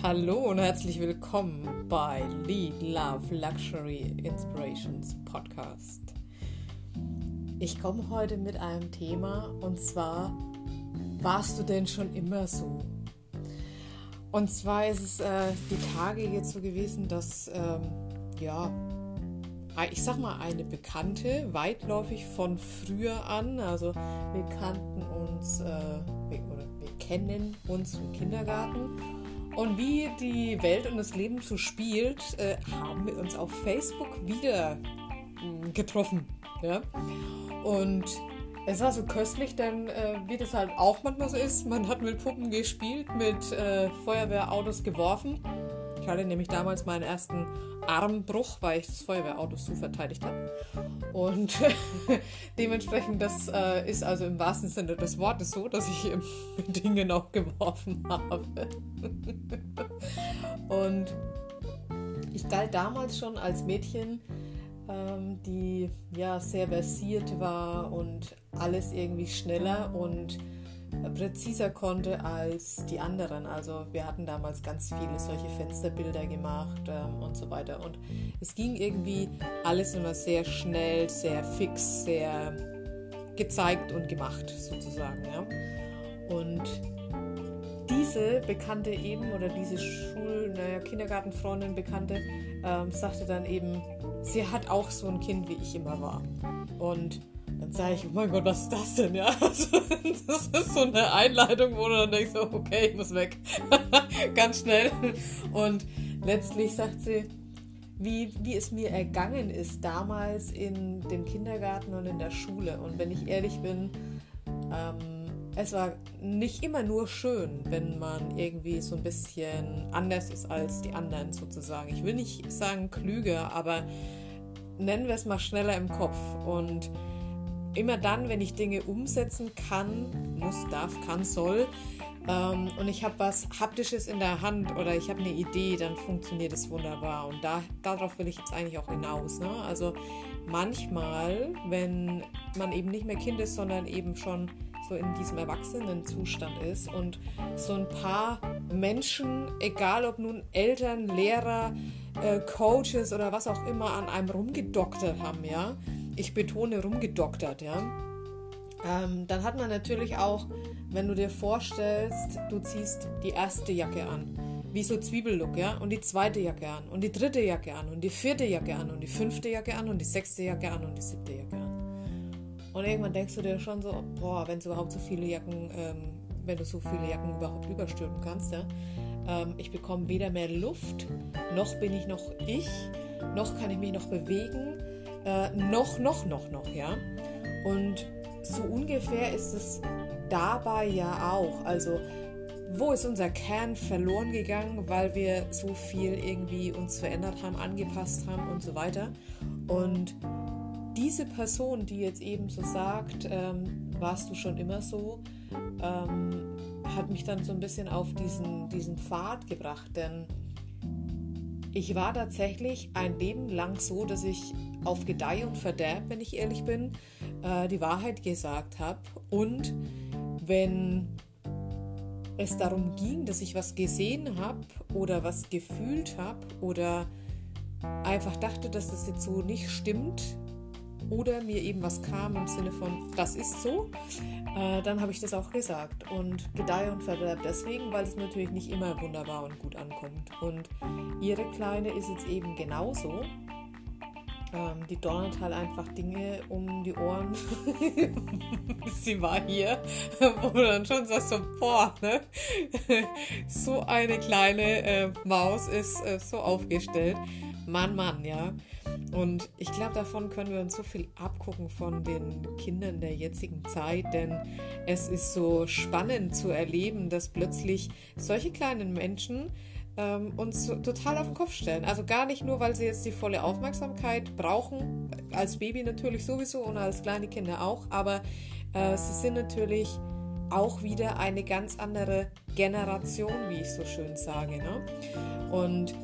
Hallo und herzlich willkommen bei Lead Love Luxury Inspirations Podcast. Ich komme heute mit einem Thema und zwar, warst du denn schon immer so? Und zwar ist es äh, die Tage jetzt so gewesen, dass, ähm, ja, ich sag mal, eine Bekannte, weitläufig von früher an, also wir kannten uns, äh, oder wir kennen uns im Kindergarten und wie die Welt und das Leben so spielt, äh, haben wir uns auf Facebook wieder mh, getroffen. Ja? Und es war so köstlich, denn äh, wie das halt auch manchmal so ist, man hat mit Puppen gespielt, mit äh, Feuerwehrautos geworfen. Hatte nämlich damals meinen ersten Armbruch, weil ich das Feuerwehrauto so verteidigt habe. Und dementsprechend, das äh, ist also im wahrsten Sinne des Wortes so, dass ich ähm, Dinge noch geworfen habe. Und ich galt damals schon als Mädchen, ähm, die ja sehr versiert war und alles irgendwie schneller und präziser konnte als die anderen. Also wir hatten damals ganz viele solche Fensterbilder gemacht ähm, und so weiter. Und es ging irgendwie alles immer sehr schnell, sehr fix, sehr gezeigt und gemacht sozusagen. Ja? Und diese Bekannte eben oder diese Schul-, naja, Kindergartenfreundin Bekannte ähm, sagte dann eben, sie hat auch so ein Kind, wie ich immer war. Und dann sage ich, oh mein Gott, was ist das denn? Ja, das ist so eine Einleitung, wo du dann denkst, okay, ich muss weg. Ganz schnell. Und letztlich sagt sie, wie, wie es mir ergangen ist damals in dem Kindergarten und in der Schule. Und wenn ich ehrlich bin, ähm, es war nicht immer nur schön, wenn man irgendwie so ein bisschen anders ist als die anderen sozusagen. Ich will nicht sagen klüger, aber nennen wir es mal schneller im Kopf. Und immer dann, wenn ich Dinge umsetzen kann, muss, darf, kann, soll, ähm, und ich habe was Haptisches in der Hand oder ich habe eine Idee, dann funktioniert es wunderbar. Und da, darauf will ich jetzt eigentlich auch hinaus. Ne? Also manchmal, wenn man eben nicht mehr Kind ist, sondern eben schon so in diesem Erwachsenenzustand ist und so ein paar Menschen, egal ob nun Eltern, Lehrer, äh, Coaches oder was auch immer, an einem rumgedoktert haben, ja, ich betone rumgedoktert, ja, ähm, dann hat man natürlich auch, wenn du dir vorstellst, du ziehst die erste Jacke an, wie so Zwiebellook, ja, und die zweite Jacke an und die dritte Jacke an und die vierte Jacke an und die fünfte Jacke an und die sechste Jacke an und die siebte Jacke an. Und irgendwann denkst du dir schon so, boah, wenn du überhaupt so viele Jacken, ähm, wenn du so viele Jacken überhaupt überstülpen kannst, ja, ähm, ich bekomme weder mehr Luft, noch bin ich noch ich, noch kann ich mich noch bewegen, äh, noch, noch, noch, noch, ja. Und so ungefähr ist es dabei ja auch. Also, wo ist unser Kern verloren gegangen, weil wir so viel irgendwie uns verändert haben, angepasst haben und so weiter. Und diese Person, die jetzt eben so sagt, ähm, warst du schon immer so, ähm, hat mich dann so ein bisschen auf diesen, diesen Pfad gebracht, denn ich war tatsächlich ein Leben lang so, dass ich auf Gedeih und Verderb, wenn ich ehrlich bin, äh, die Wahrheit gesagt habe. Und wenn es darum ging, dass ich was gesehen habe oder was gefühlt habe oder einfach dachte, dass das jetzt so nicht stimmt oder mir eben was kam im Sinne von, das ist so, äh, dann habe ich das auch gesagt. Und Gedeih und Verderb deswegen, weil es natürlich nicht immer wunderbar und gut ankommt. Und ihre Kleine ist jetzt eben genauso. Ähm, die donnert halt einfach Dinge um die Ohren. Sie war hier, wo du dann schon sagst, so, boah, ne? so eine kleine äh, Maus ist äh, so aufgestellt. Mann, Mann, ja. Und ich glaube, davon können wir uns so viel abgucken von den Kindern der jetzigen Zeit, denn es ist so spannend zu erleben, dass plötzlich solche kleinen Menschen ähm, uns total auf den Kopf stellen. Also gar nicht nur, weil sie jetzt die volle Aufmerksamkeit brauchen, als Baby natürlich sowieso und als kleine Kinder auch, aber äh, sie sind natürlich auch wieder eine ganz andere Generation, wie ich so schön sage. Ne? Und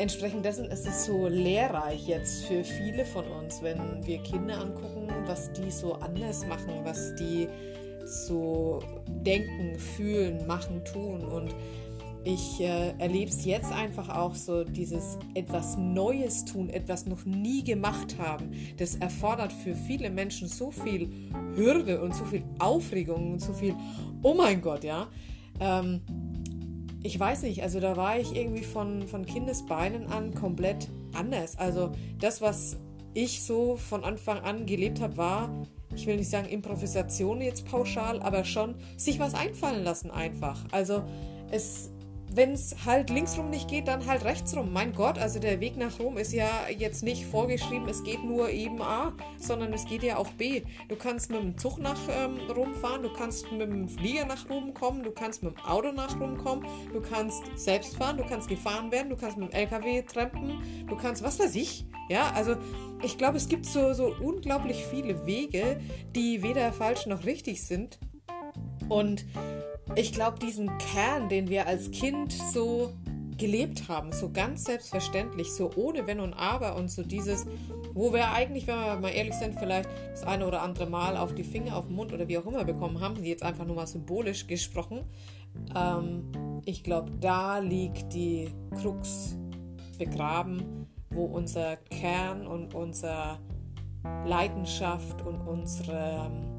entsprechend dessen ist es so lehrreich jetzt für viele von uns, wenn wir Kinder angucken, was die so anders machen, was die so denken, fühlen, machen, tun. Und ich äh, erlebe es jetzt einfach auch so, dieses etwas Neues tun, etwas noch nie gemacht haben. Das erfordert für viele Menschen so viel Hürde und so viel Aufregung und so viel, oh mein Gott, ja. Ähm, ich weiß nicht, also da war ich irgendwie von, von Kindesbeinen an komplett anders. Also das, was ich so von Anfang an gelebt habe, war, ich will nicht sagen Improvisation jetzt pauschal, aber schon sich was einfallen lassen einfach. Also es wenn es halt linksrum nicht geht, dann halt rechtsrum. Mein Gott, also der Weg nach Rom ist ja jetzt nicht vorgeschrieben, es geht nur eben A, sondern es geht ja auch B. Du kannst mit dem Zug nach ähm, Rom fahren, du kannst mit dem Flieger nach Rom kommen, du kannst mit dem Auto nach Rom kommen, du kannst selbst fahren, du kannst gefahren werden, du kannst mit dem LKW trampen, du kannst was weiß ich. Ja, also ich glaube, es gibt so, so unglaublich viele Wege, die weder falsch noch richtig sind. Und ich glaube, diesen Kern, den wir als Kind so gelebt haben, so ganz selbstverständlich, so ohne Wenn und Aber und so dieses, wo wir eigentlich, wenn wir mal ehrlich sind, vielleicht das eine oder andere Mal auf die Finger, auf den Mund oder wie auch immer bekommen haben, jetzt einfach nur mal symbolisch gesprochen. Ähm, ich glaube, da liegt die Krux begraben, wo unser Kern und unsere Leidenschaft und unsere ähm,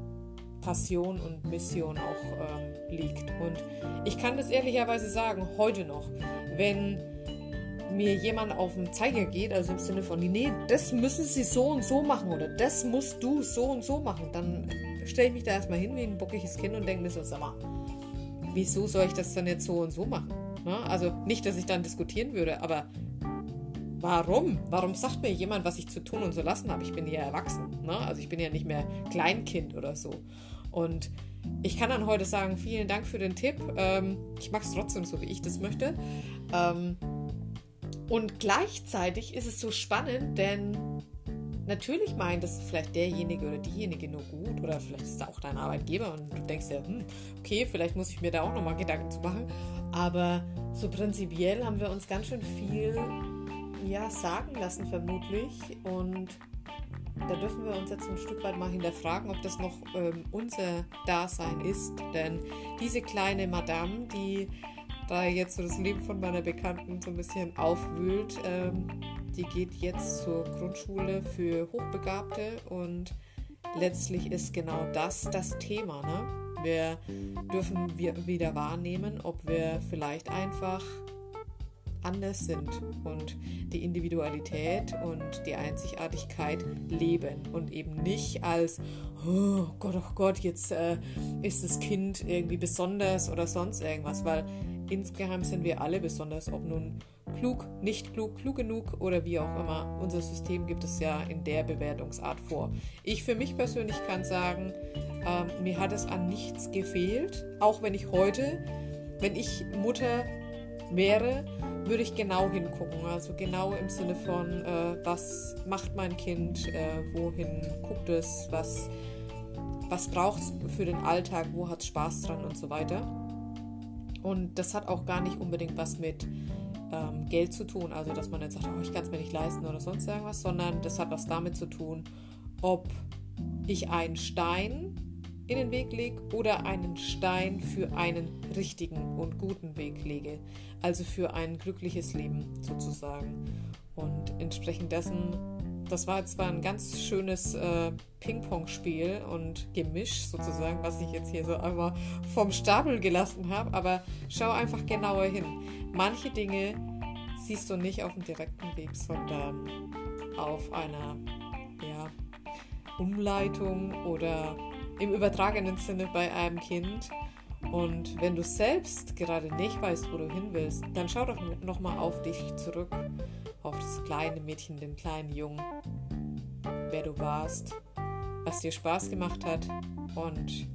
Passion und Mission auch ähm, liegt. Und ich kann das ehrlicherweise sagen, heute noch, wenn mir jemand auf den Zeiger geht, also im Sinne von, nee, das müssen sie so und so machen oder das musst du so und so machen, dann stelle ich mich da erstmal hin wie ein bockiges Kind und denke mir so, sag mal, wieso soll ich das dann jetzt so und so machen? Ne? Also nicht, dass ich dann diskutieren würde, aber warum? Warum sagt mir jemand, was ich zu tun und zu lassen habe? Ich bin ja erwachsen. Ne? Also ich bin ja nicht mehr Kleinkind oder so. Und ich kann dann heute sagen, vielen Dank für den Tipp. Ähm, ich mache es trotzdem so, wie ich das möchte. Ähm, und gleichzeitig ist es so spannend, denn natürlich meint es vielleicht derjenige oder diejenige nur gut oder vielleicht ist es auch dein Arbeitgeber und du denkst ja, hm, okay, vielleicht muss ich mir da auch nochmal Gedanken zu machen. Aber so prinzipiell haben wir uns ganz schön viel ja, sagen lassen vermutlich und da dürfen wir uns jetzt ein Stück weit mal hinterfragen, ob das noch ähm, unser Dasein ist. Denn diese kleine Madame, die da jetzt so das Leben von meiner Bekannten so ein bisschen aufwühlt, ähm, die geht jetzt zur Grundschule für Hochbegabte und letztlich ist genau das das Thema. Ne? Wir dürfen wir wieder wahrnehmen, ob wir vielleicht einfach anders sind und die Individualität und die Einzigartigkeit leben und eben nicht als, oh Gott, oh Gott, jetzt äh, ist das Kind irgendwie besonders oder sonst irgendwas, weil insgeheim sind wir alle besonders, ob nun klug, nicht klug, klug genug oder wie auch immer. Unser System gibt es ja in der Bewertungsart vor. Ich für mich persönlich kann sagen, äh, mir hat es an nichts gefehlt, auch wenn ich heute, wenn ich Mutter wäre, würde ich genau hingucken. Also genau im Sinne von, äh, was macht mein Kind, äh, wohin guckt es, was, was braucht es für den Alltag, wo hat es Spaß dran und so weiter. Und das hat auch gar nicht unbedingt was mit ähm, Geld zu tun, also dass man jetzt sagt, oh, ich kann es mir nicht leisten oder sonst irgendwas, sondern das hat was damit zu tun, ob ich einen Stein in den Weg lege oder einen Stein für einen richtigen und guten Weg lege. Also für ein glückliches Leben sozusagen. Und entsprechend dessen, das war jetzt zwar ein ganz schönes äh, Ping-Pong-Spiel und Gemisch sozusagen, was ich jetzt hier so einmal vom Stapel gelassen habe, aber schau einfach genauer hin. Manche Dinge siehst du nicht auf dem direkten Weg, sondern auf einer ja, Umleitung oder im übertragenen Sinne bei einem Kind. Und wenn du selbst gerade nicht weißt, wo du hin willst, dann schau doch nochmal auf dich zurück, auf das kleine Mädchen, den kleinen Jungen, wer du warst, was dir Spaß gemacht hat und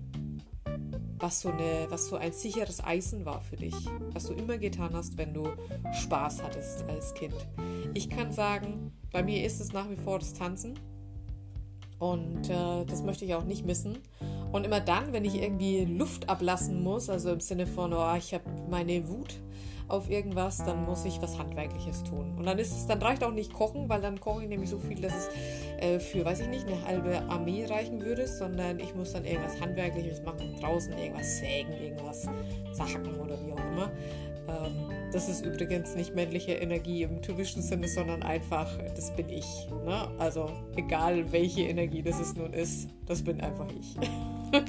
was so, eine, was so ein sicheres Eisen war für dich, was du immer getan hast, wenn du Spaß hattest als Kind. Ich kann sagen, bei mir ist es nach wie vor das Tanzen. Und äh, das möchte ich auch nicht missen. Und immer dann, wenn ich irgendwie Luft ablassen muss, also im Sinne von, oh, ich habe meine Wut auf irgendwas, dann muss ich was Handwerkliches tun. Und dann ist es, dann reicht auch nicht kochen, weil dann koche ich nämlich so viel, dass es äh, für, weiß ich nicht, eine halbe Armee reichen würde, sondern ich muss dann irgendwas Handwerkliches machen, draußen irgendwas sägen, irgendwas zacken oder wie auch immer. Ähm, das ist übrigens nicht männliche Energie im typischen Sinne, sondern einfach, das bin ich. Ne? Also egal welche Energie das es nun ist, das bin einfach ich.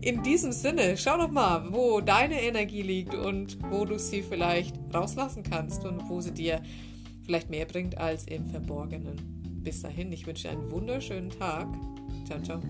In diesem Sinne, schau doch mal, wo deine Energie liegt und wo du sie vielleicht rauslassen kannst und wo sie dir vielleicht mehr bringt als im Verborgenen. Bis dahin, ich wünsche dir einen wunderschönen Tag. Ciao, ciao.